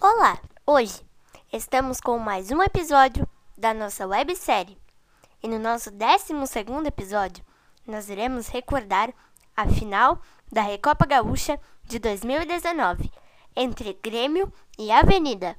Olá! Hoje estamos com mais um episódio da nossa websérie. E no nosso 12 episódio, nós iremos recordar a final da Recopa Gaúcha de 2019 entre Grêmio e Avenida.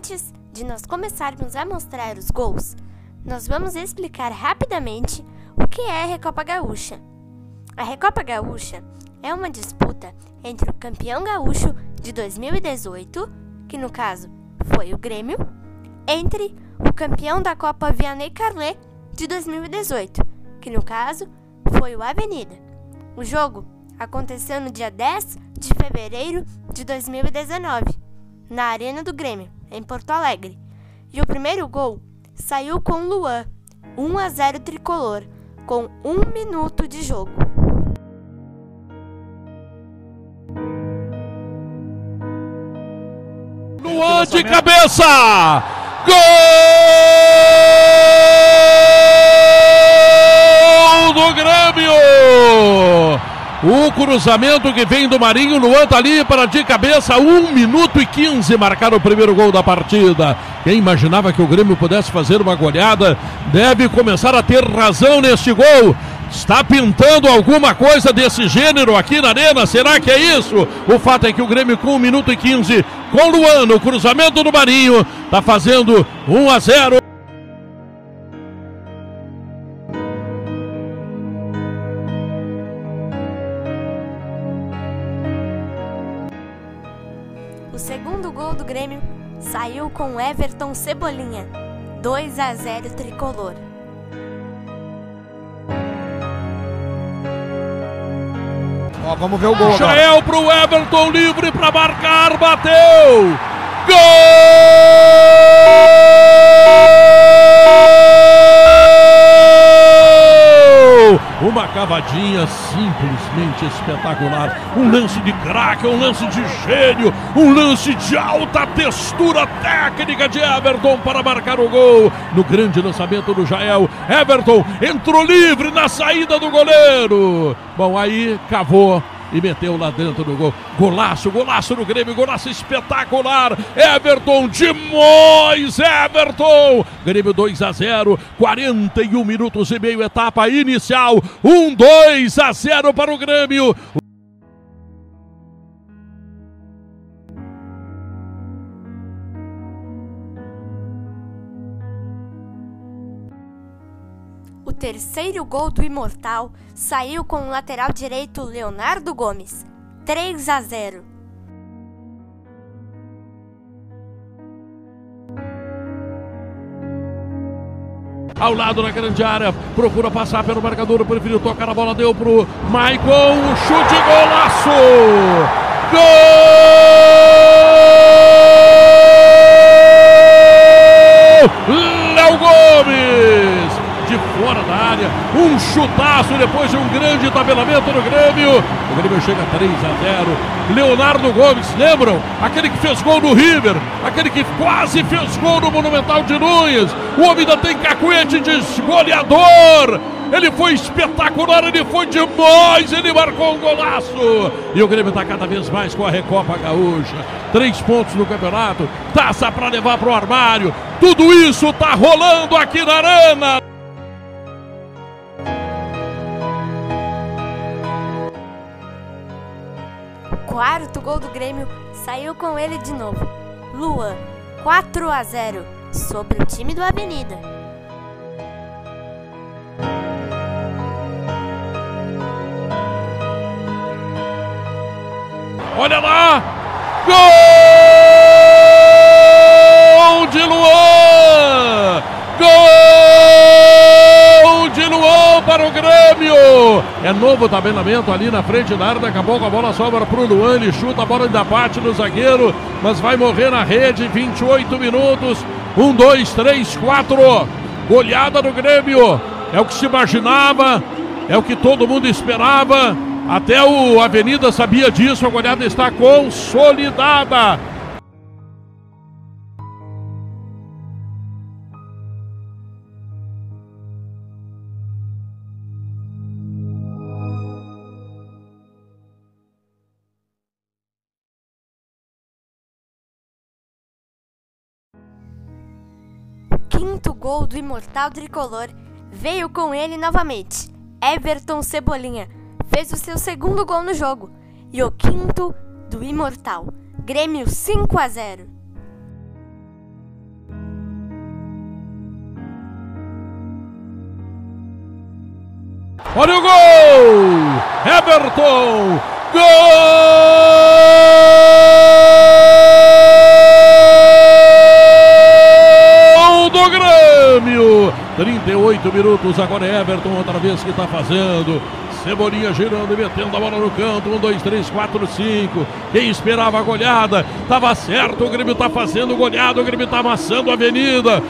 Antes de nós começarmos a mostrar os gols, nós vamos explicar rapidamente o que é a Recopa Gaúcha. A Recopa Gaúcha é uma disputa entre o campeão gaúcho de 2018, que no caso foi o Grêmio, entre o campeão da Copa Vianney Carlet de 2018, que no caso foi o Avenida. O jogo aconteceu no dia 10 de fevereiro de 2019, na Arena do Grêmio em Porto Alegre. E o primeiro gol saiu com Luan, 1 a 0 tricolor, com um minuto de jogo. Luan de cabeça! Gol do Grêmio! O cruzamento que vem do Marinho, Luan tá ali para de cabeça, 1 minuto e 15 marcar o primeiro gol da partida. Quem imaginava que o Grêmio pudesse fazer uma goleada deve começar a ter razão neste gol. Está pintando alguma coisa desse gênero aqui na arena? Será que é isso? O fato é que o Grêmio com 1 minuto e 15 com Luan no cruzamento do Marinho está fazendo 1 a 0. Com Everton Cebolinha, 2 a 0 tricolor. Ó, vamos ver o gol agora. pro Everton livre para marcar, bateu! Gol! Uma cavadinha simplesmente espetacular. Um lance de craque, um lance de gênio, um lance de alta textura técnica de Everton para marcar o gol. No grande lançamento do Jael, Everton entrou livre na saída do goleiro. Bom, aí cavou e meteu lá dentro do gol. Golaço, golaço no Grêmio, golaço espetacular. Everton demais, Everton. Grêmio 2 a 0, 41 minutos e meio, etapa inicial. 1 2 a 0 para o Grêmio. Terceiro gol do Imortal saiu com o lateral direito Leonardo Gomes, 3 a 0. Ao lado na grande área, procura passar pelo marcador, preferiu tocar a bola, deu pro o chute golaço! Gol! Léo Gomes! De fora da área, um chutaço depois de um grande tabelamento no Grêmio. O Grêmio chega 3 a 0. Leonardo Gomes, lembram? Aquele que fez gol no River, aquele que quase fez gol no Monumental de Nunes. O homem ainda tem cacuete de goleador. Ele foi espetacular, ele foi demais, ele marcou um golaço. E o Grêmio está cada vez mais com a Recopa Gaúcha. Três pontos no campeonato, taça para levar para o armário. Tudo isso está rolando aqui na Arena. O quarto gol do Grêmio saiu com ele de novo. Luan, 4 a 0 sobre o time do Avenida. Olha lá! Gol para o Grêmio! É novo tabelamento ali na frente da área. Daqui a pouco a bola sobra para o Luan. Ele chuta, a bola ainda bate no zagueiro, mas vai morrer na rede. 28 minutos. 1, 2, 3, 4. Goleada do Grêmio. É o que se imaginava, é o que todo mundo esperava. Até o Avenida sabia disso, a goleada está consolidada. Quinto gol do Imortal Tricolor veio com ele novamente. Everton Cebolinha fez o seu segundo gol no jogo e o quinto do Imortal. Grêmio 5 a 0. Olha o gol! Everton! Gol Grêmio! 38 minutos, agora é Everton outra vez que está fazendo. Cebolinha girando e metendo a bola no canto. 1, 2, 3, 4, 5. Quem esperava a goleada? Tava certo, o Grêmio tá fazendo goleada, o Grêmio tá amassando a avenida.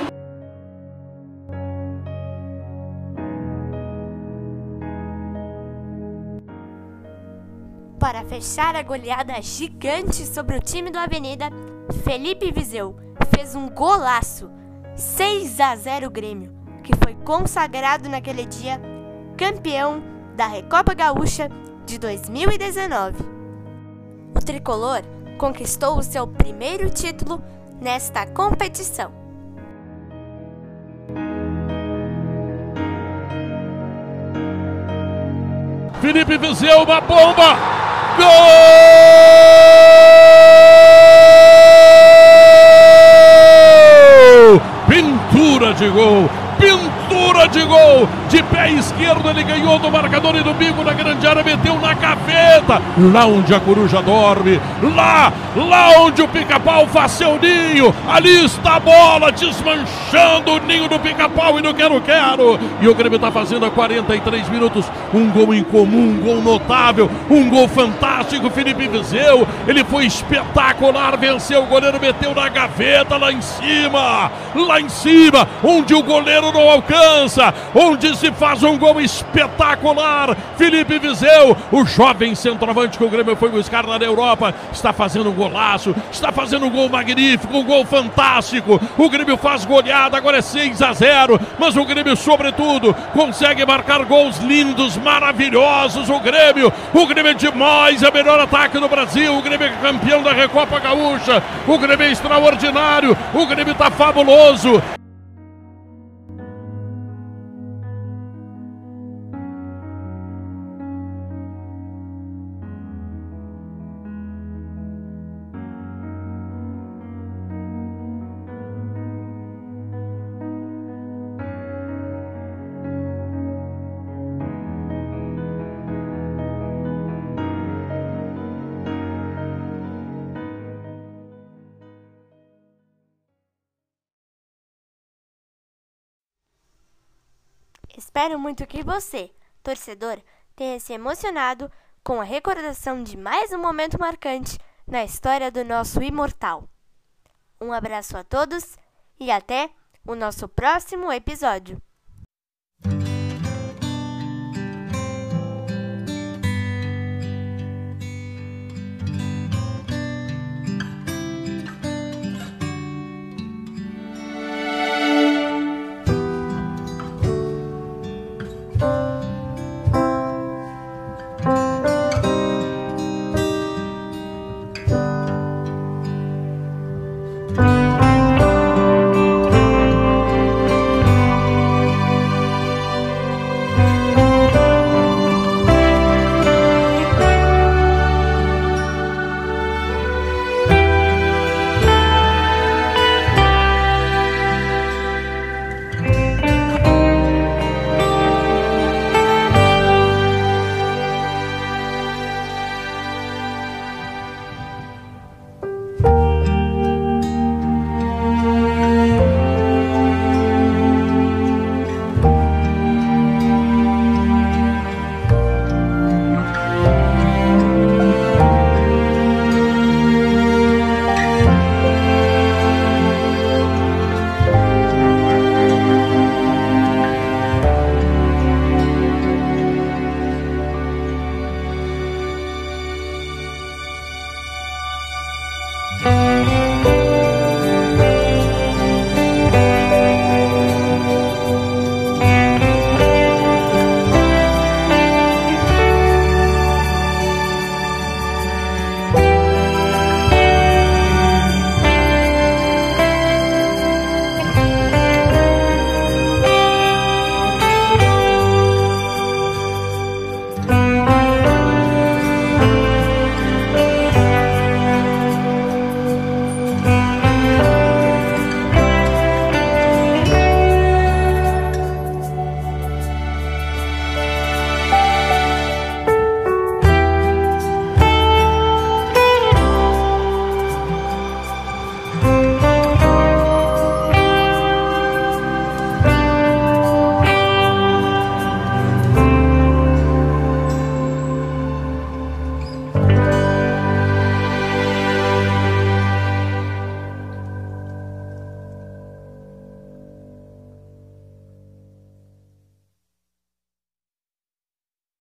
Para fechar a goleada gigante sobre o time do Avenida, Felipe Viseu fez um golaço. 6 a 0 Grêmio, que foi consagrado naquele dia campeão da Recopa Gaúcha de 2019. O tricolor conquistou o seu primeiro título nesta competição. Felipe Viseu, uma bomba! Gol! Pintura de gol! Pintura de gol! De pé esquerdo ele ganhou do marcador e do bico na grande área, meteu na gaveta. Lá onde a coruja dorme, lá, lá onde o pica-pau faz seu ninho. Ali está a bola desmanchando o ninho do pica-pau e no quero-quero. E o Grêmio está fazendo a 43 minutos um gol incomum, um gol notável, um gol fantástico. Felipe Viseu, ele foi espetacular, venceu o goleiro, meteu na gaveta lá em cima, lá em cima, onde o goleiro não alcança, onde se faz um gol espetacular. Felipe Viseu, o jovem centroavante que o Grêmio foi buscar lá na Europa, está fazendo um golaço, está fazendo um gol magnífico, um gol fantástico. O Grêmio faz goleada, agora é 6 a 0, mas o Grêmio, sobretudo, consegue marcar gols lindos, maravilhosos. O Grêmio, o Grêmio é demais, é o melhor ataque do Brasil. O Grêmio é campeão da Recopa Gaúcha. O Grêmio é extraordinário, o Grêmio está fabuloso. Espero muito que você, torcedor, tenha se emocionado com a recordação de mais um momento marcante na história do nosso imortal. Um abraço a todos e até o nosso próximo episódio.